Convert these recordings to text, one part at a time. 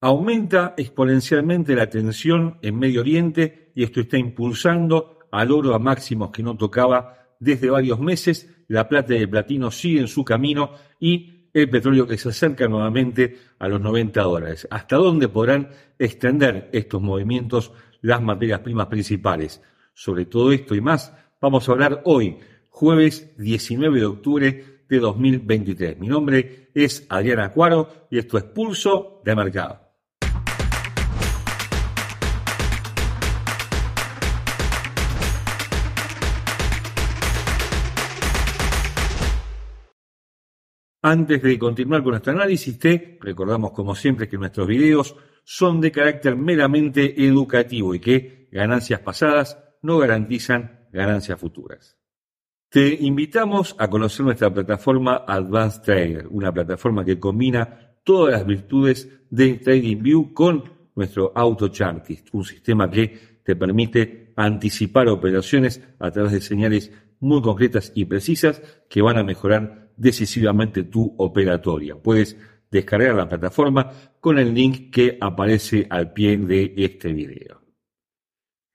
Aumenta exponencialmente la tensión en Medio Oriente y esto está impulsando al oro a máximos que no tocaba desde varios meses. La plata y el platino siguen su camino y el petróleo que se acerca nuevamente a los 90 dólares. ¿Hasta dónde podrán extender estos movimientos las materias primas principales? Sobre todo esto y más vamos a hablar hoy, jueves 19 de octubre de 2023. Mi nombre es Adriana Cuaro y esto es Pulso de Mercado. Antes de continuar con nuestro análisis, te recordamos como siempre que nuestros videos son de carácter meramente educativo y que ganancias pasadas no garantizan ganancias futuras. Te invitamos a conocer nuestra plataforma Advanced Trader, una plataforma que combina todas las virtudes de TradingView con nuestro Auto Chartist, un sistema que te permite anticipar operaciones a través de señales muy concretas y precisas que van a mejorar decisivamente tu operatoria. Puedes descargar la plataforma con el link que aparece al pie de este video.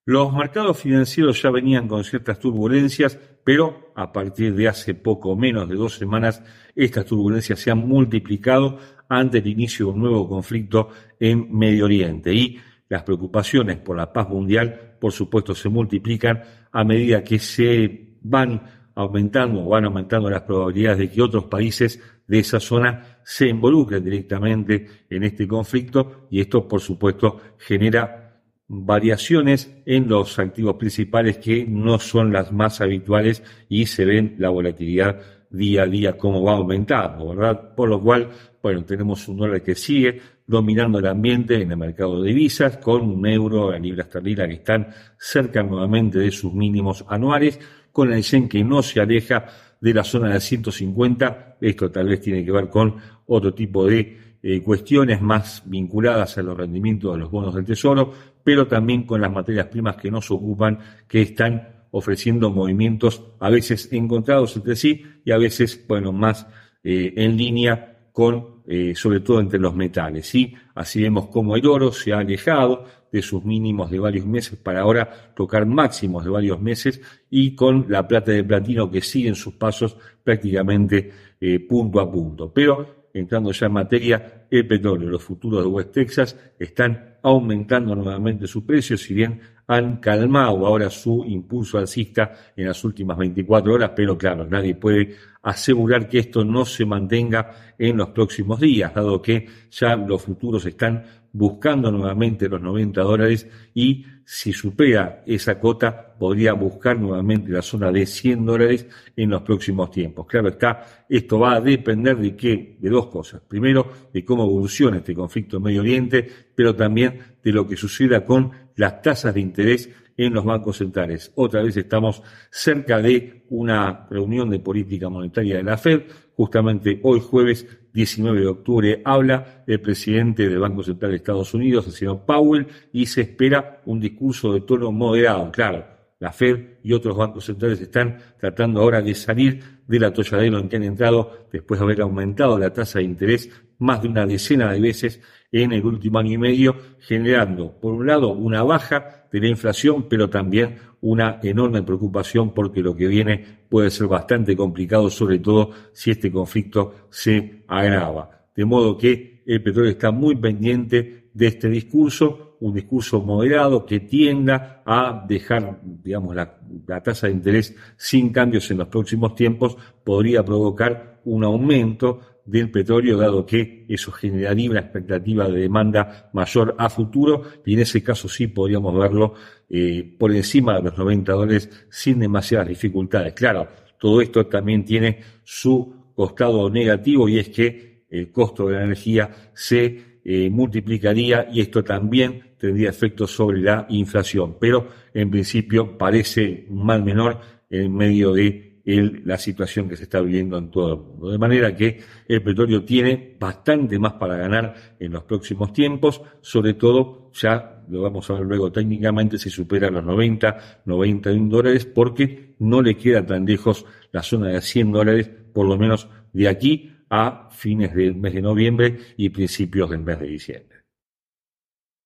Los mercados financieros ya venían con ciertas turbulencias, pero a partir de hace poco menos de dos semanas, estas turbulencias se han multiplicado ante el inicio de un nuevo conflicto en Medio Oriente y las preocupaciones por la paz mundial, por supuesto, se multiplican a medida que se van aumentando o van aumentando las probabilidades de que otros países de esa zona se involucren directamente en este conflicto y esto, por supuesto, genera variaciones en los activos principales que no son las más habituales y se ven la volatilidad día a día como va aumentando, ¿verdad? Por lo cual, bueno, tenemos un dólar que sigue dominando el ambiente en el mercado de divisas con un euro, la libra esterlina que están cerca nuevamente de sus mínimos anuales con yen que no se aleja de la zona de 150. Esto tal vez tiene que ver con otro tipo de eh, cuestiones más vinculadas a los rendimientos de los bonos del tesoro, pero también con las materias primas que nos ocupan, que están ofreciendo movimientos a veces encontrados entre sí y a veces, bueno, más eh, en línea con, eh, sobre todo entre los metales. ¿sí? Así vemos cómo el oro se ha alejado de sus mínimos de varios meses para ahora tocar máximos de varios meses y con la plata de platino que sigue en sus pasos prácticamente eh, punto a punto. Pero entrando ya en materia, el petróleo, los futuros de West Texas están aumentando nuevamente su precio, si bien han calmado ahora su impulso alcista en las últimas 24 horas, pero claro, nadie puede asegurar que esto no se mantenga en los próximos días, dado que ya los futuros están buscando nuevamente los 90 dólares y si supera esa cota podría buscar nuevamente la zona de 100 dólares en los próximos tiempos. Claro está, esto va a depender de qué, de dos cosas. Primero, de cómo evoluciona este conflicto en Medio Oriente, pero también de lo que suceda con las tasas de interés en los bancos centrales. Otra vez estamos cerca de una reunión de política monetaria de la Fed. Justamente hoy jueves 19 de octubre habla el presidente del Banco Central de Estados Unidos, el señor Powell, y se espera un discurso de tono moderado. Claro, la Fed y otros bancos centrales están tratando ahora de salir del atolladero en que han entrado después de haber aumentado la tasa de interés más de una decena de veces en el último año y medio, generando, por un lado, una baja de la inflación, pero también una enorme preocupación porque lo que viene puede ser bastante complicado, sobre todo si este conflicto se agrava. De modo que el petróleo está muy pendiente de este discurso, un discurso moderado que tienda a dejar, digamos, la, la tasa de interés sin cambios en los próximos tiempos, podría provocar un aumento del petróleo, dado que eso generaría una expectativa de demanda mayor a futuro, y en ese caso sí podríamos verlo eh, por encima de los 90 dólares sin demasiadas dificultades. Claro, todo esto también tiene su costado negativo y es que el costo de la energía se eh, multiplicaría y esto también tendría efectos sobre la inflación, pero en principio parece un mal menor en medio de la situación que se está viviendo en todo el mundo. De manera que el petróleo tiene bastante más para ganar en los próximos tiempos, sobre todo ya lo vamos a ver luego técnicamente si supera los 90, 91 dólares, porque no le queda tan lejos la zona de 100 dólares, por lo menos de aquí a fines del mes de noviembre y principios del mes de diciembre.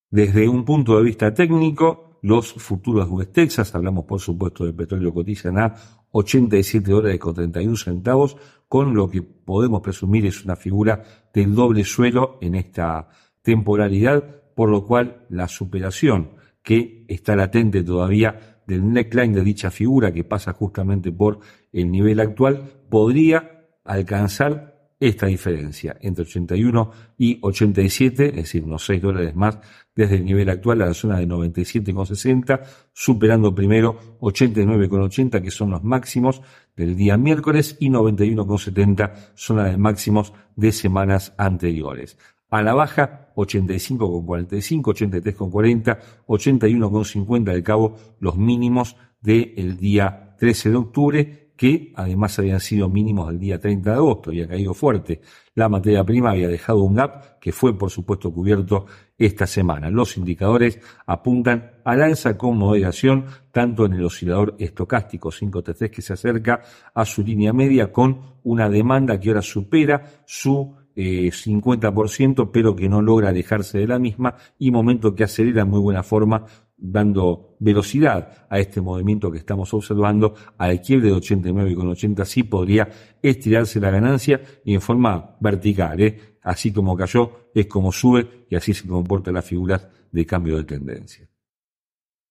Desde un punto de vista técnico, los futuros West Texas, hablamos por supuesto del petróleo cotizan a 87 dólares con 31 centavos, con lo que podemos presumir es una figura del doble suelo en esta temporalidad, por lo cual la superación que está latente todavía del neckline de dicha figura, que pasa justamente por el nivel actual, podría alcanzar esta diferencia entre 81 y 87, es decir, unos 6 dólares más desde el nivel actual a la zona de 97,60, superando primero 89,80, que son los máximos del día miércoles, y 91,70, zona de máximos de semanas anteriores. A la baja, 85,45, 83,40, 81,50 al cabo, los mínimos del día 13 de octubre que además habían sido mínimos del día 30 de agosto, había caído fuerte. La materia prima había dejado un gap que fue por supuesto cubierto esta semana. Los indicadores apuntan al alza con moderación, tanto en el oscilador estocástico 5T3 que se acerca a su línea media con una demanda que ahora supera su 50%, eh, pero que no logra alejarse de la misma y momento que acelera en muy buena forma dando velocidad a este movimiento que estamos observando, al quiebre de 89,80 sí podría estirarse la ganancia y en forma vertical, ¿eh? así como cayó, es como sube y así se comporta la figura de cambio de tendencia.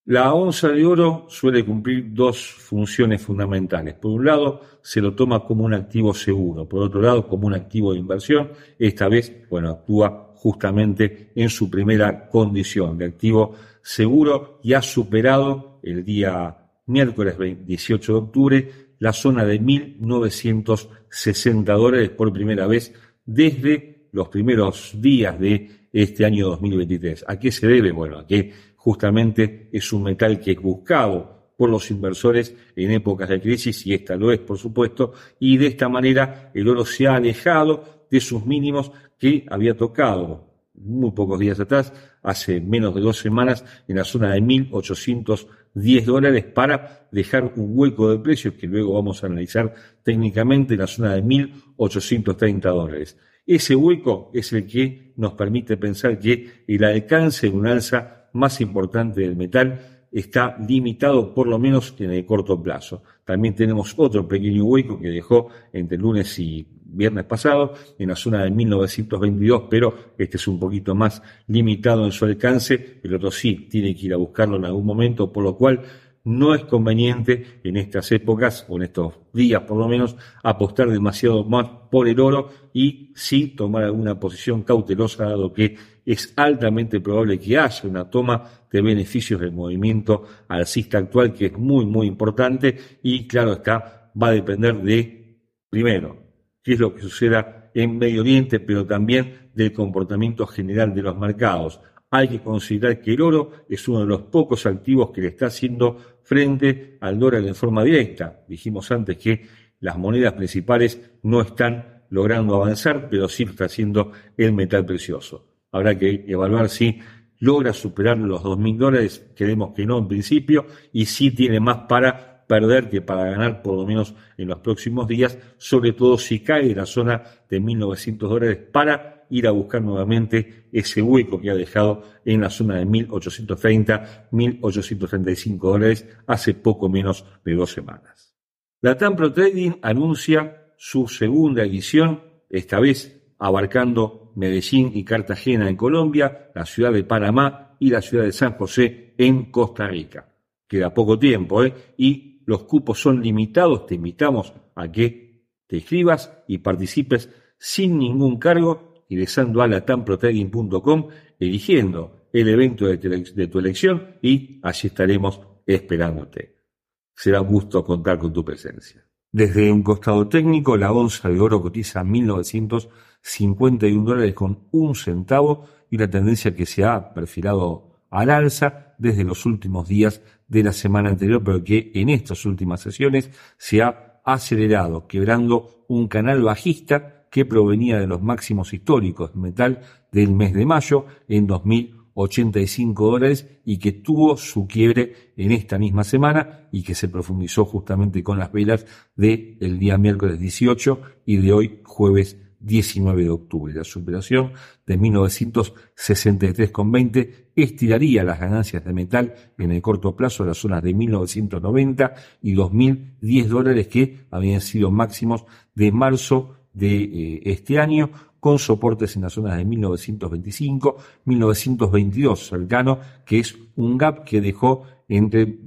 La onza de oro suele cumplir dos funciones fundamentales. Por un lado, se lo toma como un activo seguro. Por otro lado, como un activo de inversión. Esta vez, bueno, actúa justamente en su primera condición de activo seguro y ha superado el día miércoles 18 de octubre la zona de 1.960 dólares por primera vez desde los primeros días de este año 2023. ¿A qué se debe? Bueno, a que justamente es un metal que es buscado por los inversores en épocas de crisis y esta lo es, por supuesto, y de esta manera el oro se ha alejado de sus mínimos que había tocado muy pocos días atrás, hace menos de dos semanas, en la zona de 1.810 dólares para dejar un hueco de precios que luego vamos a analizar técnicamente en la zona de 1.830 dólares. Ese hueco es el que nos permite pensar que el alcance de un alza más importante del metal está limitado por lo menos en el corto plazo. También tenemos otro pequeño hueco que dejó entre lunes y viernes pasado, en la zona de 1922, pero este es un poquito más limitado en su alcance, el otro sí tiene que ir a buscarlo en algún momento, por lo cual no es conveniente en estas épocas, o en estos días por lo menos, apostar demasiado más por el oro y sí tomar alguna posición cautelosa, dado que es altamente probable que haya una toma de beneficios del movimiento alcista actual, que es muy, muy importante y claro está, va a depender de, primero, qué es lo que suceda en Medio Oriente, pero también del comportamiento general de los mercados. Hay que considerar que el oro es uno de los pocos activos que le está haciendo frente al dólar en forma directa. Dijimos antes que las monedas principales no están logrando avanzar, pero sí está haciendo el metal precioso. Habrá que evaluar si logra superar los 2.000 dólares, creemos que no en principio, y si tiene más para perder que para ganar por lo menos en los próximos días, sobre todo si cae en la zona de 1.900 dólares para ir a buscar nuevamente ese hueco que ha dejado en la zona de 1.830, 1.835 dólares hace poco menos de dos semanas. La Tampro Trading anuncia su segunda edición, esta vez abarcando Medellín y Cartagena en Colombia, la ciudad de Panamá y la ciudad de San José en Costa Rica. Queda poco tiempo, ¿eh? Y los cupos son limitados, te invitamos a que te inscribas y participes sin ningún cargo ingresando a latamprotrading.com, eligiendo el evento de, tu elección y allí estaremos esperándote. Será un gusto contar con tu presencia. Desde un costado técnico, la onza de oro cotiza 1.951 dólares con un centavo y la tendencia que se ha perfilado al alza desde los últimos días de la semana anterior, pero que en estas últimas sesiones se ha acelerado, quebrando un canal bajista que provenía de los máximos históricos metal del mes de mayo en 2085 dólares y que tuvo su quiebre en esta misma semana y que se profundizó justamente con las velas del día miércoles 18 y de hoy jueves 19 de octubre. La superación de 1963,20 estiraría las ganancias de metal en el corto plazo a las zonas de 1990 y 2010 dólares que habían sido máximos de marzo de eh, este año, con soportes en las zonas de 1925, 1922 cercano, que es un gap que dejó entre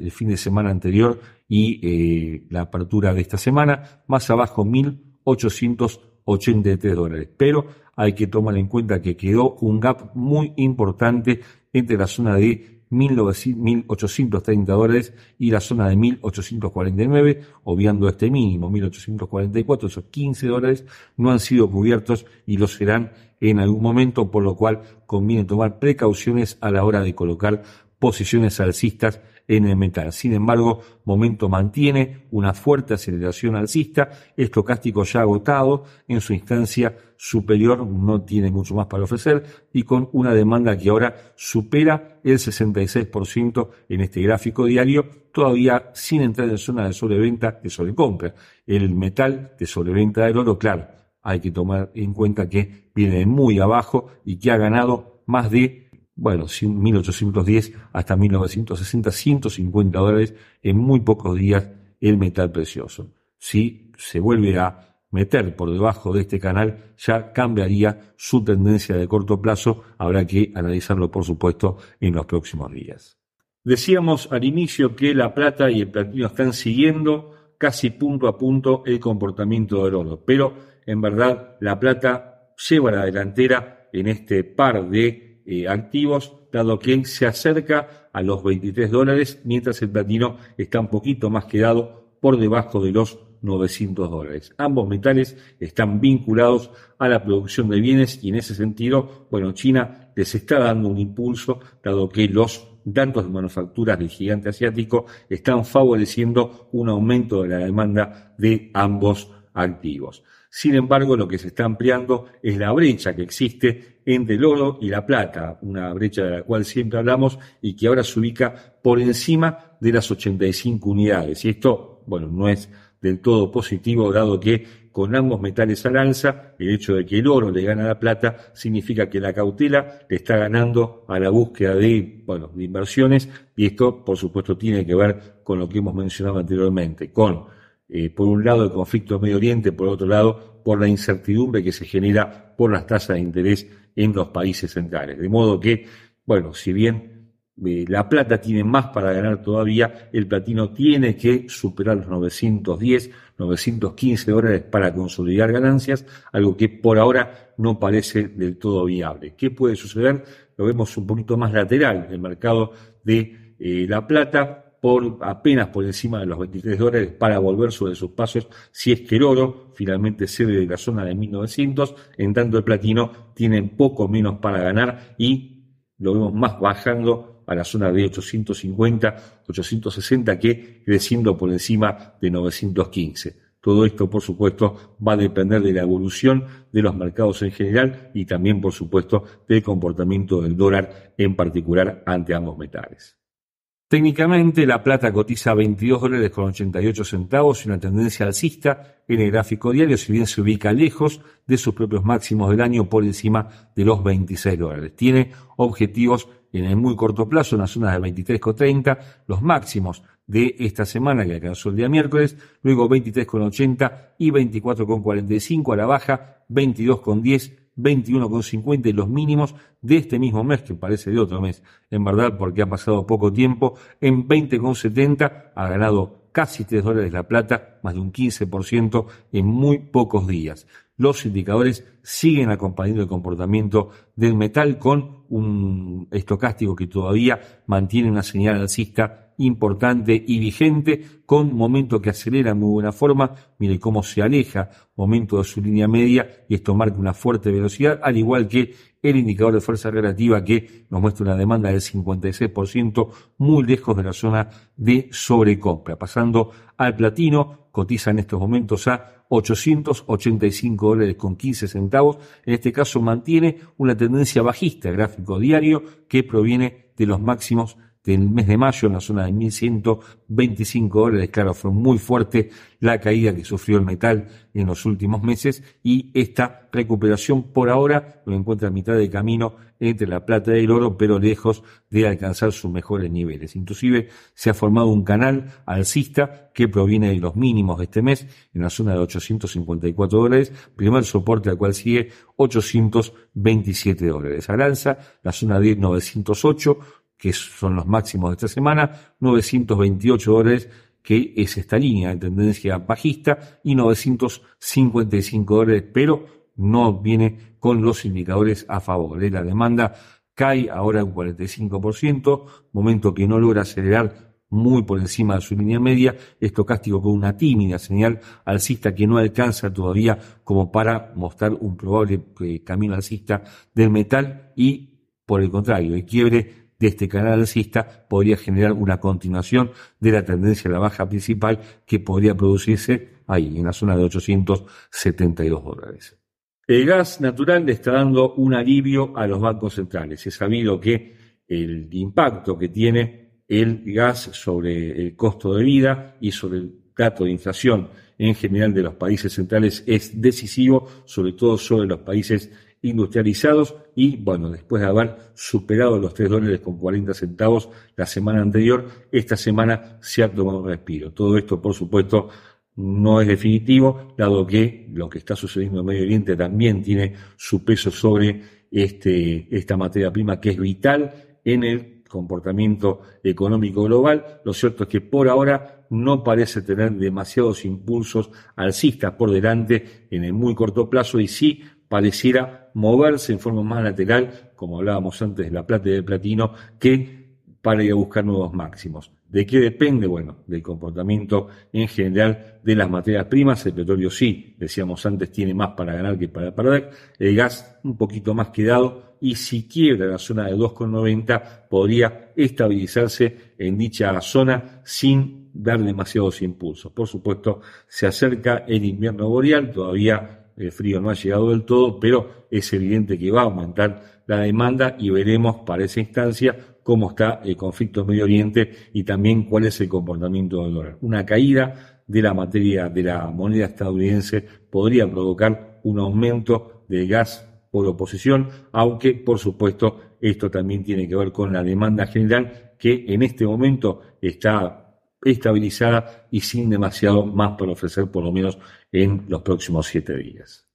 el fin de semana anterior y eh, la apertura de esta semana, más abajo 1.883 dólares. Pero hay que tomar en cuenta que quedó un gap muy importante entre la zona de 1.830 dólares y la zona de 1.849, obviando este mínimo, 1.844, esos 15 dólares no han sido cubiertos y lo serán en algún momento, por lo cual conviene tomar precauciones a la hora de colocar posiciones alcistas en el metal. Sin embargo, momento mantiene una fuerte aceleración alcista, estocástico ya agotado en su instancia superior, no tiene mucho más para ofrecer y con una demanda que ahora supera el 66% en este gráfico diario, todavía sin entrar en zona de sobreventa, de sobrecompra. El metal de sobreventa del oro, claro, hay que tomar en cuenta que viene muy abajo y que ha ganado más de bueno, 1810 hasta 1960, 150 dólares en muy pocos días el metal precioso. Si se vuelve a meter por debajo de este canal, ya cambiaría su tendencia de corto plazo. Habrá que analizarlo, por supuesto, en los próximos días. Decíamos al inicio que la plata y el platino están siguiendo casi punto a punto el comportamiento del oro, pero en verdad la plata lleva la delantera en este par de eh, activos, dado que se acerca a los 23 dólares, mientras el platino está un poquito más quedado por debajo de los 900 dólares. Ambos metales están vinculados a la producción de bienes y en ese sentido, bueno, China les está dando un impulso, dado que los datos de manufacturas del gigante asiático están favoreciendo un aumento de la demanda de ambos activos. Sin embargo, lo que se está ampliando es la brecha que existe entre el oro y la plata, una brecha de la cual siempre hablamos y que ahora se ubica por encima de las 85 unidades. Y esto, bueno, no es del todo positivo, dado que con ambos metales al alza, el hecho de que el oro le gana a la plata significa que la cautela le está ganando a la búsqueda de, bueno, de inversiones, y esto, por supuesto, tiene que ver con lo que hemos mencionado anteriormente, con eh, por un lado el conflicto en Medio Oriente, por otro lado por la incertidumbre que se genera por las tasas de interés en los países centrales. De modo que, bueno, si bien eh, la plata tiene más para ganar todavía, el platino tiene que superar los 910, 915 dólares para consolidar ganancias, algo que por ahora no parece del todo viable. ¿Qué puede suceder? Lo vemos un poquito más lateral, el mercado de eh, la plata por apenas por encima de los 23 dólares para volver sobre sus pasos si es que el oro finalmente cede de la zona de 1900, en tanto el platino tiene poco menos para ganar y lo vemos más bajando a la zona de 850, 860 que creciendo por encima de 915. Todo esto, por supuesto, va a depender de la evolución de los mercados en general y también, por supuesto, del comportamiento del dólar en particular ante ambos metales. Técnicamente, la plata cotiza 22 dólares con 88 centavos y una tendencia alcista en el gráfico diario, si bien se ubica lejos de sus propios máximos del año por encima de los 26 dólares. Tiene objetivos en el muy corto plazo en las zonas de 23,30, los máximos de esta semana que alcanzó el día miércoles, luego 23,80 y 24,45 a la baja, 22,10 21,50 y los mínimos de este mismo mes, que parece de otro mes, en verdad, porque ha pasado poco tiempo, en 20,70 ha ganado casi 3 dólares la plata, más de un 15% en muy pocos días. Los indicadores siguen acompañando el comportamiento del metal con un estocástico que todavía mantiene una señal alcista importante y vigente, con momento que acelera en muy buena forma, mire cómo se aleja, momento de su línea media, y esto marca una fuerte velocidad, al igual que el indicador de fuerza relativa que nos muestra una demanda del 56%, muy lejos de la zona de sobrecompra. Pasando al platino, cotiza en estos momentos a 885 dólares con 15 centavos. En este caso mantiene una tendencia bajista, gráfico diario, que proviene de los máximos del mes de mayo en la zona de 1125 dólares. Claro, fue muy fuerte la caída que sufrió el metal en los últimos meses y esta recuperación por ahora lo encuentra a mitad de camino entre la plata y el oro, pero lejos de alcanzar sus mejores niveles. Inclusive se ha formado un canal alcista que proviene de los mínimos de este mes en la zona de 854 dólares, primer soporte al cual sigue 827 dólares. Aranza, la zona de 908, que son los máximos de esta semana, 928 dólares que es esta línea de tendencia bajista y 955 dólares, pero no viene con los indicadores a favor. La demanda cae ahora un 45%, momento que no logra acelerar muy por encima de su línea media, estocástico con una tímida señal alcista que no alcanza todavía como para mostrar un probable eh, camino alcista del metal y por el contrario, el quiebre de este canal alcista podría generar una continuación de la tendencia a la baja principal que podría producirse ahí, en la zona de 872 dólares. El gas natural le está dando un alivio a los bancos centrales. Es sabido que el impacto que tiene el gas sobre el costo de vida y sobre el dato de inflación en general de los países centrales es decisivo, sobre todo sobre los países industrializados y bueno, después de haber superado los 3 dólares con 40 centavos la semana anterior, esta semana se ha tomado un respiro. Todo esto, por supuesto, no es definitivo, dado que lo que está sucediendo en Medio Oriente también tiene su peso sobre este, esta materia prima que es vital en el comportamiento económico global. Lo cierto es que por ahora no parece tener demasiados impulsos alcistas por delante en el muy corto plazo y sí pareciera moverse en forma más lateral, como hablábamos antes de la plata y del platino, que para ir a buscar nuevos máximos. ¿De qué depende? Bueno, del comportamiento en general de las materias primas. El petróleo sí, decíamos antes, tiene más para ganar que para perder. El gas un poquito más quedado y si quiebra la zona de 2,90 podría estabilizarse en dicha zona sin dar demasiados impulsos. Por supuesto, se acerca el invierno boreal, todavía el frío no ha llegado del todo, pero es evidente que va a aumentar la demanda y veremos para esa instancia cómo está el conflicto en Medio Oriente y también cuál es el comportamiento del dólar. Una caída de la materia de la moneda estadounidense podría provocar un aumento del gas por oposición, aunque por supuesto esto también tiene que ver con la demanda general que en este momento está estabilizada y sin demasiado más por ofrecer por lo menos en los próximos siete días.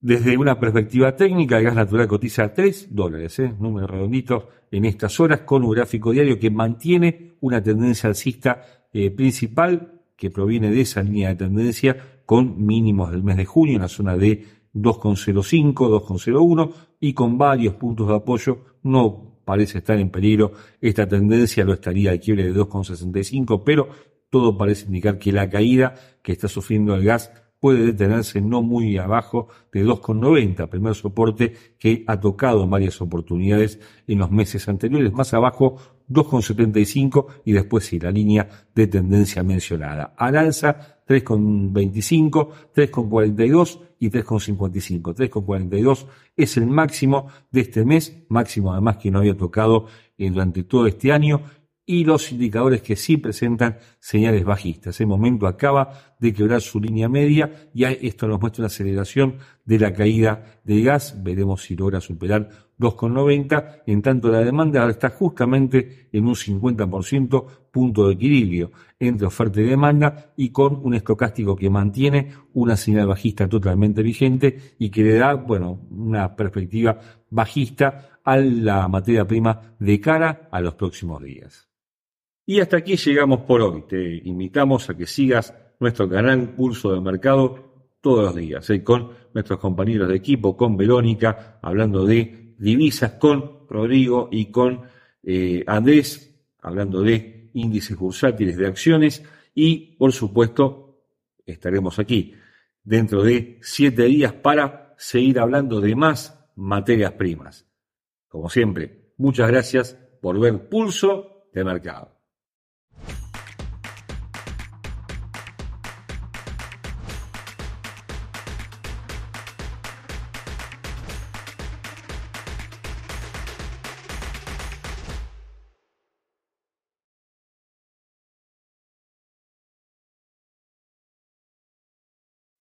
Desde una perspectiva técnica, el gas natural cotiza a 3 dólares, ¿eh? número redondito, en estas horas, con un gráfico diario que mantiene una tendencia alcista eh, principal que proviene de esa línea de tendencia con mínimos del mes de junio en la zona de 2,05, 2,01 y con varios puntos de apoyo. No parece estar en peligro. Esta tendencia lo estaría al quiebre de 2,65, pero todo parece indicar que la caída que está sufriendo el gas puede detenerse no muy abajo de 2,90, primer soporte que ha tocado en varias oportunidades en los meses anteriores, más abajo 2,75 y después sí, la línea de tendencia mencionada. Al alza 3,25, 3,42 y 3,55. 3,42 es el máximo de este mes, máximo además que no había tocado durante todo este año y los indicadores que sí presentan señales bajistas. El momento acaba de quebrar su línea media y esto nos muestra una aceleración de la caída del gas. Veremos si logra superar 2,90. En tanto, la demanda está justamente en un 50% punto de equilibrio entre oferta y demanda y con un estocástico que mantiene una señal bajista totalmente vigente y que le da, bueno, una perspectiva bajista a la materia prima de cara a los próximos días. Y hasta aquí llegamos por hoy. Te invitamos a que sigas nuestro canal Pulso de Mercado todos los días, ¿eh? con nuestros compañeros de equipo, con Verónica, hablando de divisas, con Rodrigo y con eh, Andrés, hablando de índices bursátiles de acciones y, por supuesto, estaremos aquí dentro de siete días para seguir hablando de más materias primas. Como siempre, muchas gracias por ver Pulso de Mercado.